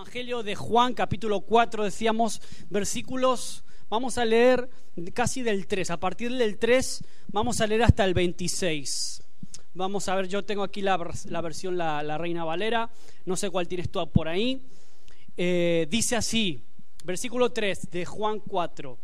Evangelio de Juan, capítulo 4, decíamos, versículos, vamos a leer casi del 3, a partir del 3 vamos a leer hasta el 26. Vamos a ver, yo tengo aquí la, versión la, Reina Valera, no sé cuál tienes tú por ahí. Eh, dice así, versículo 3 de Juan 4.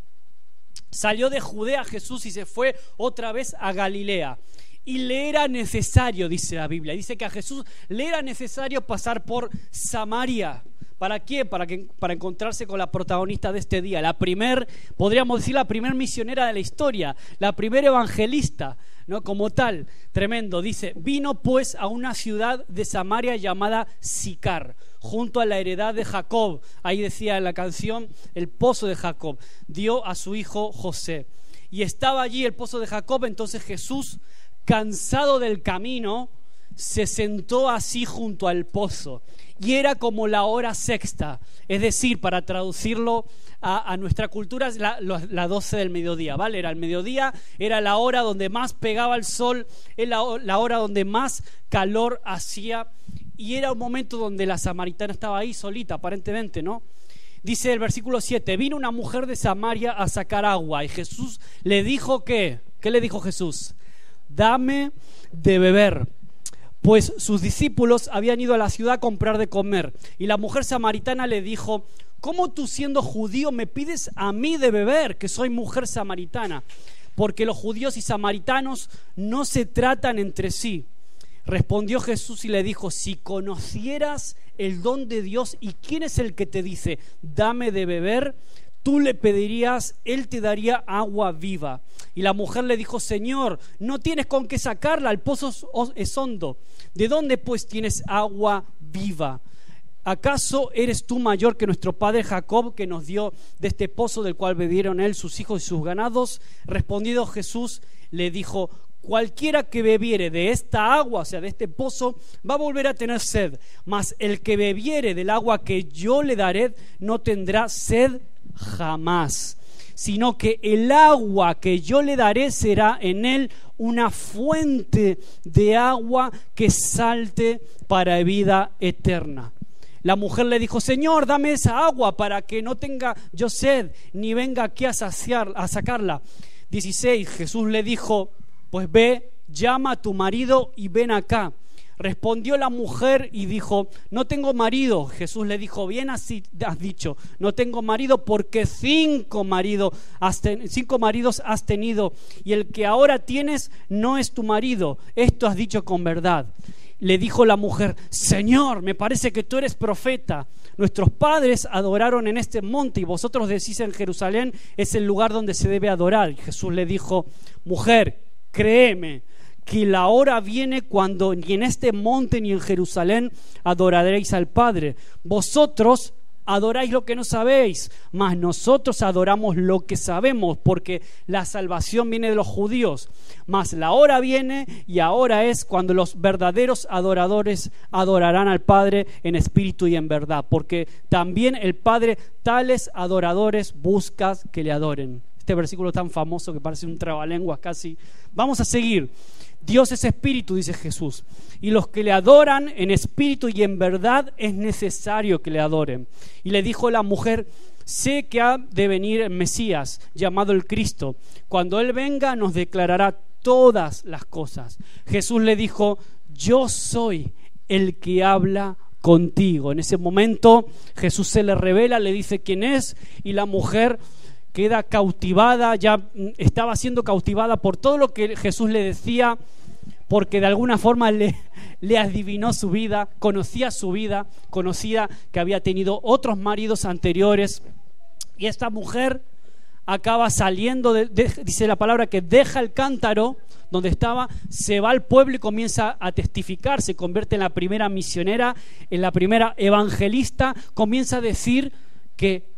Salió de Judea Jesús y se fue otra vez a Galilea y le era necesario, dice la Biblia, dice que a Jesús le era necesario pasar por Samaria. ¿Para qué? Para, que, para encontrarse con la protagonista de este día, la primer, podríamos decir, la primer misionera de la historia, la primer evangelista, ¿no? Como tal, tremendo. Dice, vino pues a una ciudad de Samaria llamada Sicar, junto a la heredad de Jacob. Ahí decía en la canción, el pozo de Jacob. Dio a su hijo José. Y estaba allí el pozo de Jacob, entonces Jesús cansado del camino, se sentó así junto al pozo. Y era como la hora sexta, es decir, para traducirlo a, nuestra cultura, la, la 12 del mediodía, ¿vale? Era el mediodía, era la hora donde más pegaba el sol, era la, la hora donde más calor hacía, y era un momento donde la samaritana estaba ahí solita, aparentemente, ¿no? Dice el versículo 7, vino una mujer de Samaria a sacar agua, y Jesús le dijo que, ¿qué le dijo Jesús? dame de beber. Pues sus discípulos habían ido a la ciudad a comprar de comer. Y la mujer samaritana le dijo, ¿cómo tú siendo judío me pides a mí de beber, que soy mujer samaritana? Porque los judíos y samaritanos no se tratan entre sí. Respondió Jesús y le dijo, si conocieras el don de Dios y quién es el que te dice, dame de beber, tú le pedirías, él te daría agua viva. Y la mujer le dijo, Señor, no tienes con qué sacarla, el pozo es hondo. ¿De dónde pues tienes agua viva? ¿Acaso eres tú mayor que nuestro padre Jacob que nos dio de este pozo del cual bebieron él, sus hijos y sus ganados? Respondido Jesús le dijo, cualquiera que bebiere de esta agua, o sea, de este pozo, va a volver a tener sed, mas el que bebiere del agua que yo le daré no tendrá sed jamás, sino que el agua que yo le daré será en él una fuente de agua que salte para vida eterna. La mujer le dijo, Señor, dame esa agua para que no tenga yo sed, ni venga aquí a, saciar, a sacarla. 16, Jesús le dijo, pues ve, llama a tu marido y ven acá. Respondió la mujer y dijo, no tengo marido. Jesús le dijo, bien así has dicho, no tengo marido porque cinco, cinco maridos has tenido y el que ahora tienes no es tu marido. Esto has dicho con verdad. Le dijo la mujer, Señor, me parece que tú eres profeta. Nuestros padres adoraron en este monte y vosotros decís en Jerusalén es el lugar donde se debe adorar. Jesús le dijo, mujer, créeme que la hora viene cuando ni en este monte ni en Jerusalén adoraréis al Padre. Vosotros adoráis lo que no sabéis, mas nosotros adoramos lo que sabemos, porque la salvación viene de los judíos. Mas la hora viene y ahora es cuando los verdaderos adoradores adorarán al Padre en espíritu y en verdad, porque también el Padre tales adoradores busca que le adoren. Este versículo tan famoso que parece un trabalenguas casi. Vamos a seguir. Dios es espíritu, dice Jesús. Y los que le adoran en espíritu y en verdad es necesario que le adoren. Y le dijo la mujer, sé que ha de venir el Mesías, llamado el Cristo. Cuando Él venga nos declarará todas las cosas. Jesús le dijo, yo soy el que habla contigo. En ese momento Jesús se le revela, le dice quién es y la mujer queda cautivada, ya mm, estaba siendo cautivada por todo lo que Jesús le decía porque de alguna forma le, le adivinó su vida, conocía su vida, conocía que había tenido otros maridos anteriores. Y esta mujer acaba saliendo, dice la palabra, que deja el cántaro donde estaba, se va al pueblo y comienza a testificar, se convierte en la primera misionera, en la primera evangelista, comienza a decir que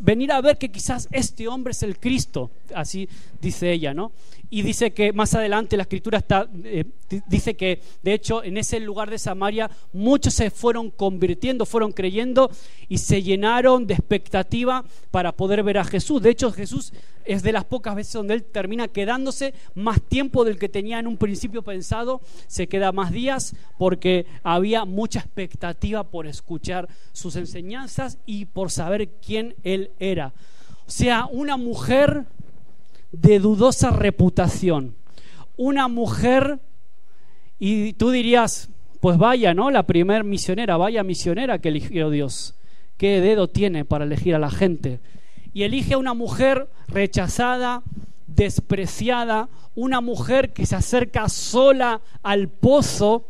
venir a ver que quizás este hombre es el Cristo, así dice ella, ¿no? y dice que más adelante la escritura está, eh, dice que de hecho en ese lugar de Samaria muchos se fueron convirtiendo, fueron creyendo y se llenaron de expectativa para poder ver a Jesús. De hecho Jesús es de las pocas veces donde él termina quedándose más tiempo del que tenía en un principio pensado, se queda más días porque había mucha expectativa por escuchar sus enseñanzas y por saber quién él era. O sea, una mujer de dudosa reputación. Una mujer, y tú dirías, pues vaya, ¿no? La primer misionera, vaya misionera que eligió Dios. ¿Qué dedo tiene para elegir a la gente? Y elige a una mujer rechazada, despreciada, una mujer que se acerca sola al pozo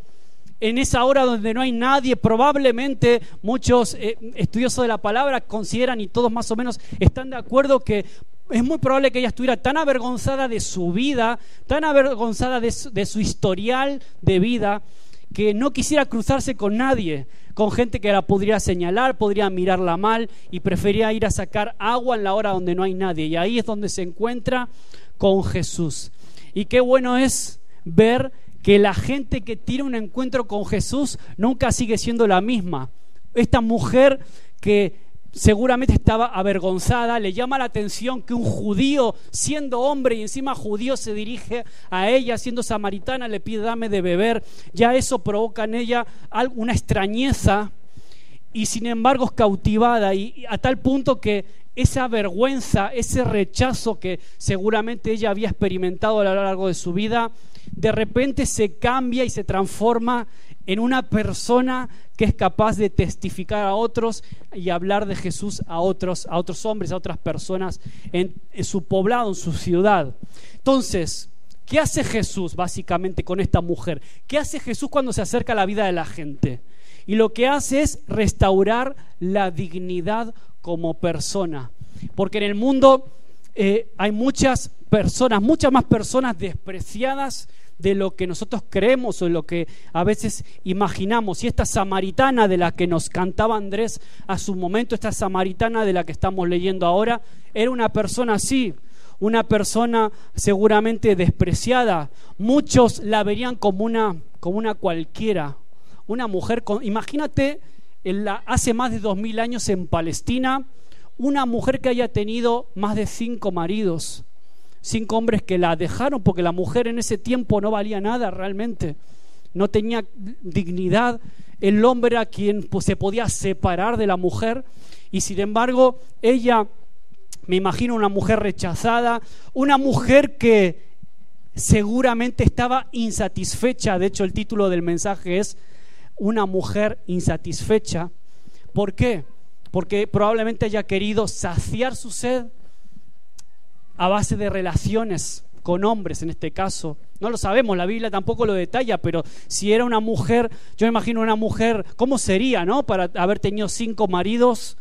en esa hora donde no hay nadie, probablemente muchos eh, estudiosos de la palabra consideran y todos más o menos están de acuerdo que es muy probable que ella estuviera tan avergonzada de su vida, tan avergonzada de su, historial de vida, que no quisiera cruzarse con nadie, con gente que la podría señalar, podría mirarla mal y prefería ir a sacar agua en la hora donde no hay nadie. Y ahí es donde se encuentra con Jesús. Y qué bueno es ver que la gente que tiene un encuentro con Jesús nunca sigue siendo la misma. Esta mujer que seguramente estaba avergonzada, le llama la atención que un judío, siendo hombre y encima judío, se dirige a ella, siendo samaritana, le pide dame de beber, ya eso provoca en ella una extrañeza y sin embargo es cautivada. Y a tal punto que esa vergüenza, ese rechazo que seguramente ella había experimentado a lo largo de su vida, de repente se cambia y se transforma en una persona que es capaz de testificar a otros y hablar de Jesús a otros, a otros hombres, a otras personas en, su poblado, en su ciudad. Entonces, ¿qué hace Jesús básicamente con esta mujer? ¿Qué hace Jesús cuando se acerca a la vida de la gente? Y lo que hace es restaurar la dignidad como persona. Porque en el mundo eh, hay muchas personas, muchas más personas despreciadas de lo que nosotros creemos o lo que a veces imaginamos. Y esta samaritana de la que nos cantaba Andrés a su momento, esta samaritana de la que estamos leyendo ahora, era una persona así, una persona seguramente despreciada. Muchos la verían como una, como una cualquiera, una mujer con... Imagínate, hace más de dos mil años en Palestina, una mujer que haya tenido más de cinco maridos cinco hombres que la dejaron porque la mujer en ese tiempo no valía nada realmente, no tenía dignidad, el hombre era quien pues, se podía separar de la mujer y sin embargo ella, me imagino una mujer rechazada, una mujer que seguramente estaba insatisfecha, de hecho el título del mensaje es una mujer insatisfecha. ¿Por qué? Porque probablemente haya querido saciar su sed, a base de relaciones con hombres en este caso. No lo sabemos, la Biblia tampoco lo detalla, pero si era una mujer, yo me imagino una mujer, ¿cómo sería, no? Para haber tenido cinco maridos,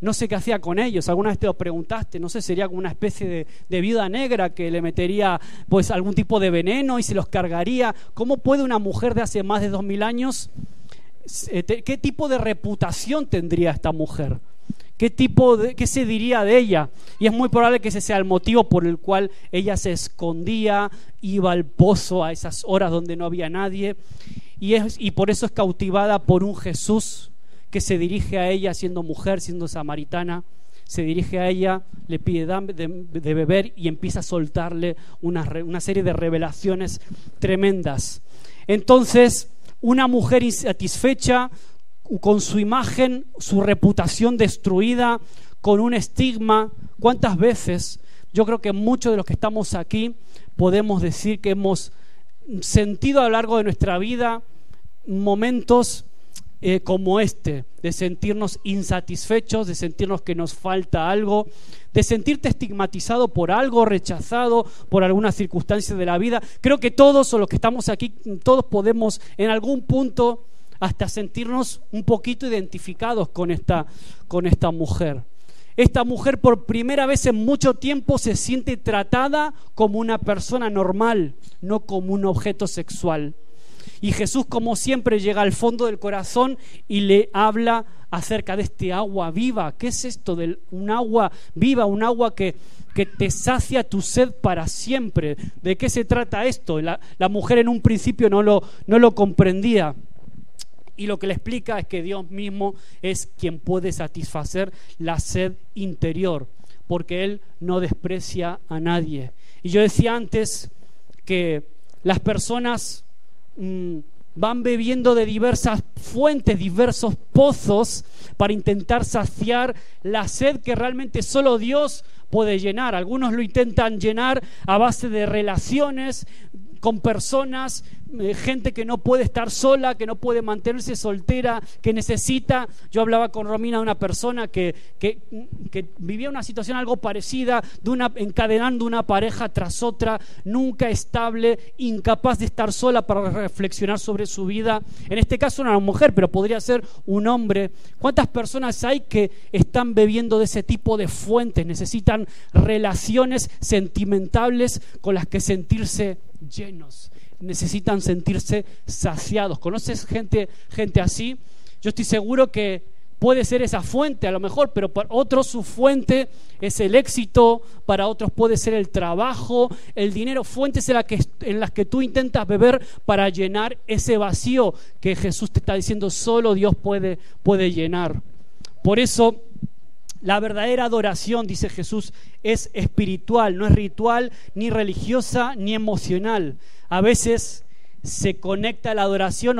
no sé qué hacía con ellos. Alguna vez te lo preguntaste, no sé, sería como una especie de, de viuda negra que le metería pues algún tipo de veneno y se los cargaría. ¿Cómo puede una mujer de hace más de dos mil años, eh, qué tipo de reputación tendría esta mujer? ¿Qué tipo de, qué se diría de ella? Y es muy probable que ese sea el motivo por el cual ella se escondía, iba al pozo a esas horas donde no había nadie, y, es, y por eso es cautivada por un Jesús que se dirige a ella siendo mujer, siendo samaritana, se dirige a ella, le pide de, beber y empieza a soltarle una, una serie de revelaciones tremendas. Entonces, una mujer insatisfecha, con su imagen, su reputación destruida, con un estigma. ¿Cuántas veces? Yo creo que muchos de los que estamos aquí podemos decir que hemos sentido a lo largo de nuestra vida momentos eh, como este, de sentirnos insatisfechos, de sentirnos que nos falta algo, de sentirte estigmatizado por algo, rechazado por alguna circunstancia de la vida. Creo que todos o los que estamos aquí, todos podemos en algún punto hasta sentirnos un poquito identificados con esta, mujer. Esta mujer por primera vez en mucho tiempo se siente tratada como una persona normal, no como un objeto sexual. Y Jesús, como siempre, llega al fondo del corazón y le habla acerca de este agua viva. ¿Qué es esto de un agua viva? Un agua que, te sacia tu sed para siempre. ¿De qué se trata esto? La, mujer en un principio no lo comprendía. Y lo que le explica es que Dios mismo es quien puede satisfacer la sed interior, porque Él no desprecia a nadie. Y yo decía antes que las personas mm, van bebiendo de diversas fuentes, diversos pozos, para intentar saciar la sed que realmente solo Dios puede llenar. Algunos lo intentan llenar a base de relaciones, con personas, gente que no puede estar sola, que no puede mantenerse soltera, que necesita. Yo hablaba con Romina de una persona que, que, vivía una situación algo parecida, de una, encadenando una pareja tras otra, nunca estable, incapaz de estar sola para reflexionar sobre su vida. En este caso una mujer, pero podría ser un hombre. ¿Cuántas personas hay que están bebiendo de ese tipo de fuentes? Necesitan relaciones sentimentales con las que sentirse llenos, necesitan sentirse saciados. ¿Conoces gente, gente así? Yo estoy seguro que puede ser esa fuente a lo mejor, pero para otros su fuente es el éxito, para otros puede ser el trabajo, el dinero, fuentes en, la que, las que tú intentas beber para llenar ese vacío que Jesús te está diciendo solo Dios puede, puede llenar. Por eso la verdadera adoración, dice Jesús, es espiritual, no es ritual, ni religiosa, ni emocional. A veces se conecta la adoración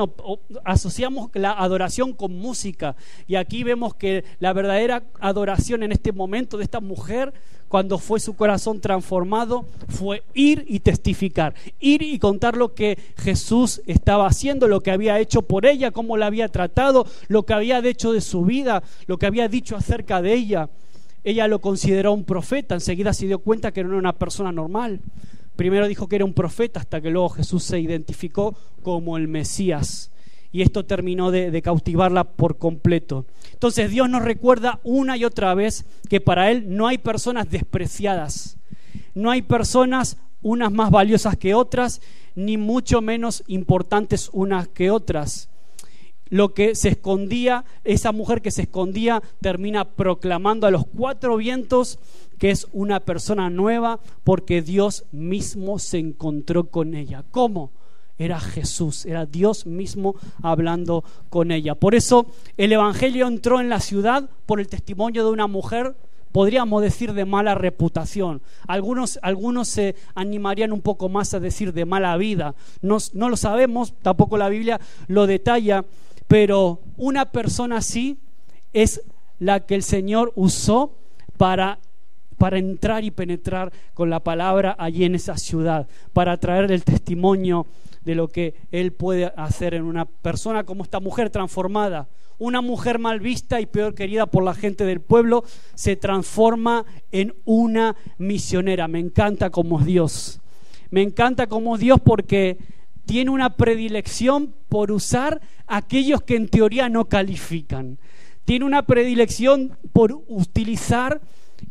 asociamos la adoración con música. Y aquí vemos que la verdadera adoración en este momento de esta mujer, cuando fue su corazón transformado, fue ir y testificar, ir y contar lo que Jesús estaba haciendo, lo que había hecho por ella, cómo la había tratado, lo que había hecho de su vida, lo que había dicho acerca de ella. Ella lo consideró un profeta, enseguida se dio cuenta que no era una persona normal. Primero dijo que era un profeta hasta que luego Jesús se identificó como el Mesías. Y esto terminó de, cautivarla por completo. Entonces Dios nos recuerda una y otra vez que para Él no hay personas despreciadas, no hay personas unas más valiosas que otras, ni mucho menos importantes unas que otras. Lo que se escondía, esa mujer que se escondía, termina proclamando a los cuatro vientos que es una persona nueva porque Dios mismo se encontró con ella. ¿Cómo? Era Jesús, era Dios mismo hablando con ella. Por eso el Evangelio entró en la ciudad por el testimonio de una mujer podríamos decir de mala reputación. Algunos, algunos se animarían un poco más a decir de mala vida. No, no, lo sabemos, tampoco la Biblia lo detalla, pero una persona así es la que el Señor usó para para entrar y penetrar con la palabra allí en esa ciudad, para traer el testimonio de lo que Él puede hacer en una persona como esta mujer transformada. Una mujer mal vista y peor querida por la gente del pueblo se transforma en una misionera. Me encanta como Dios. Me encanta como Dios porque tiene una predilección por usar aquellos que en teoría no califican. Tiene una predilección por utilizar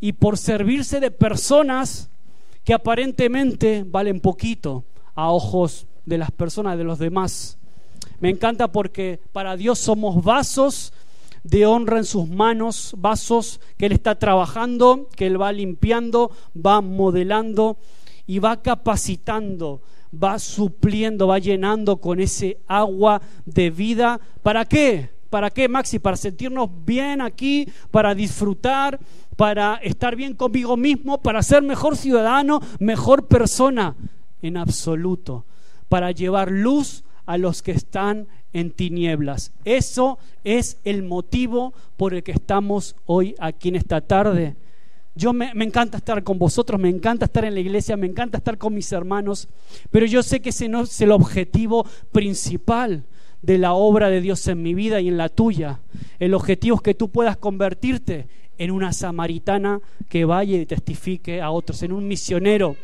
y por servirse de personas que aparentemente valen poquito a ojos de las personas, de los demás. Me encanta porque para Dios somos vasos de honra en sus manos, vasos que Él está trabajando, que Él va limpiando, va modelando y va capacitando, va supliendo, va llenando con ese agua de vida. ¿Para qué? ¿Para qué, Maxi? Para sentirnos bien aquí, para disfrutar, para estar bien conmigo mismo, para ser mejor ciudadano, mejor persona, en absoluto, para llevar luz a los que están en tinieblas. Eso es el motivo por el que estamos hoy aquí en esta tarde. Yo me, encanta estar con vosotros, me encanta estar en la iglesia, me encanta estar con mis hermanos, pero yo sé que ese no es el objetivo principal de la obra de Dios en mi vida y en la tuya. El objetivo es que tú puedas convertirte en una samaritana que vaya y testifique a otros, en un misionero,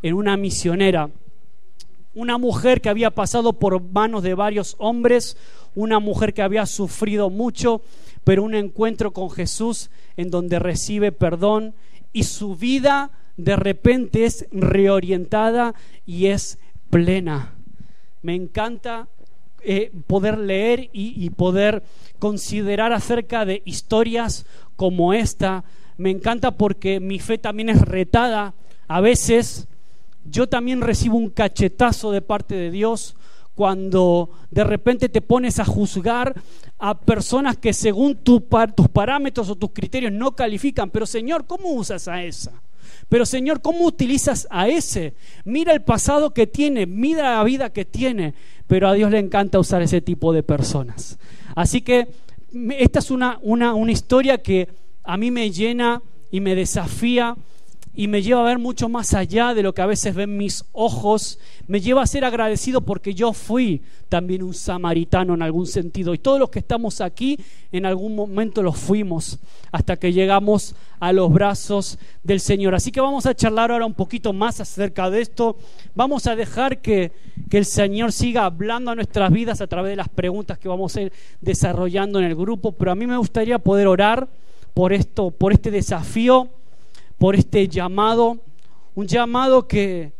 en una misionera. Una mujer que había pasado por manos de varios hombres, una mujer que había sufrido mucho, pero un encuentro con Jesús en donde recibe perdón y su vida de repente es reorientada y es plena me encanta eh, poder leer y, y poder considerar acerca de historias como esta. Me encanta porque mi fe también es retada. A veces yo también recibo un cachetazo de parte de Dios cuando de repente te pones a juzgar a personas que según tus parámetros o tus criterios no califican. Pero Señor, ¿cómo usas a esa? Pero Señor, ¿cómo utilizas a ese? Mira el pasado que tiene, mira la vida que tiene. Pero a Dios le encanta usar ese tipo de personas. Así que esta es una, una, una historia que a mí me llena y me desafía y me lleva a ver mucho más allá de lo que a veces ven mis ojos, me lleva a ser agradecido porque yo fui también un samaritano en algún sentido. Y todos los que estamos aquí en algún momento los fuimos hasta que llegamos a los brazos del Señor. Así que vamos a charlar ahora un poquito más acerca de esto, vamos a dejar que, que el Señor siga hablando a nuestras vidas a través de las preguntas que vamos a ir desarrollando en el grupo, pero a mí me gustaría poder orar por esto, por este desafío por este llamado, un llamado que,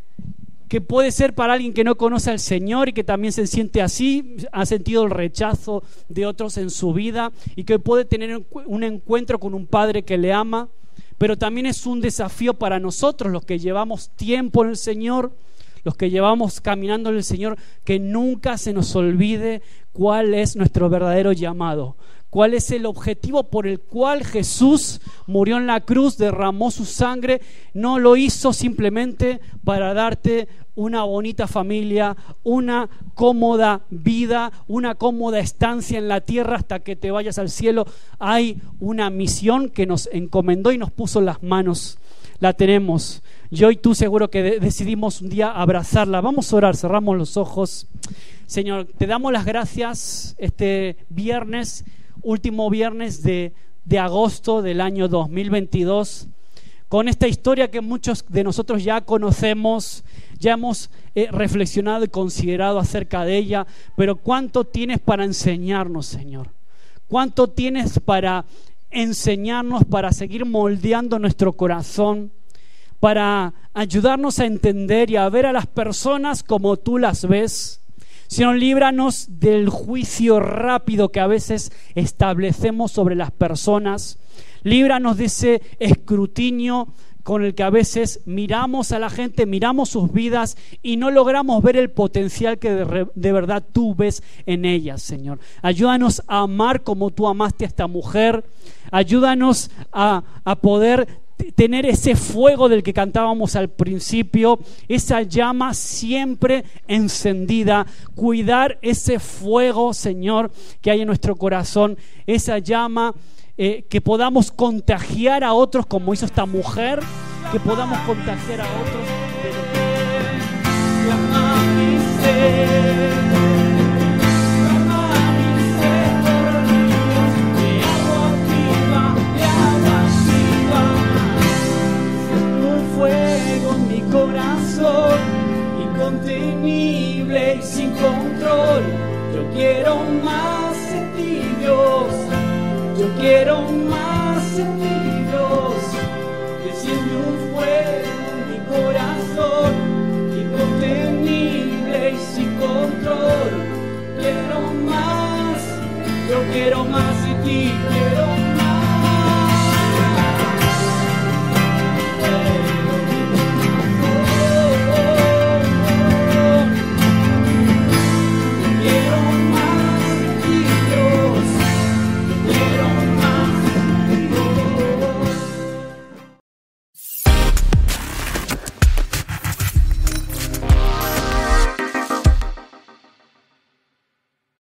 que puede ser para alguien que no conoce al Señor y que también se siente así, ha sentido el rechazo de otros en su vida y que puede tener un encuentro con un Padre que le ama, pero también es un desafío para nosotros los que llevamos tiempo en el Señor, los que llevamos caminando en el Señor, que nunca se nos olvide cuál es nuestro verdadero llamado, cuál es el objetivo por el cual Jesús murió en la cruz, derramó su sangre, no lo hizo simplemente para darte una bonita familia, una cómoda vida, una cómoda estancia en la tierra hasta que te vayas al cielo. Hay una misión que nos encomendó y nos puso las manos. La tenemos. Yo y tú seguro que decidimos un día abrazarla. Vamos a orar, cerramos los ojos. Señor, te damos las gracias este viernes último viernes de, agosto del año 2022, con esta historia que muchos de nosotros ya conocemos, ya hemos eh, reflexionado y considerado acerca de ella, pero ¿cuánto tienes para enseñarnos, Señor? ¿Cuánto tienes para enseñarnos, para seguir moldeando nuestro corazón? para ayudarnos a entender y a ver a las personas como tú las ves, Señor, líbranos del juicio rápido que a veces establecemos sobre las personas. Líbranos de ese escrutinio con el que a veces miramos a la gente, miramos sus vidas y no logramos ver el potencial que de, verdad tú ves en ellas, Señor. Ayúdanos a amar como tú amaste a esta mujer. Ayúdanos a, a poder tener ese fuego del que cantábamos al principio, esa llama siempre encendida, cuidar ese fuego, Señor, que hay en nuestro corazón, esa llama eh, que podamos contagiar a otros como hizo esta mujer, que podamos contagiar a otros. Corazón, incontenible y sin control. Yo quiero más en ti, Dios. Yo quiero más en ti.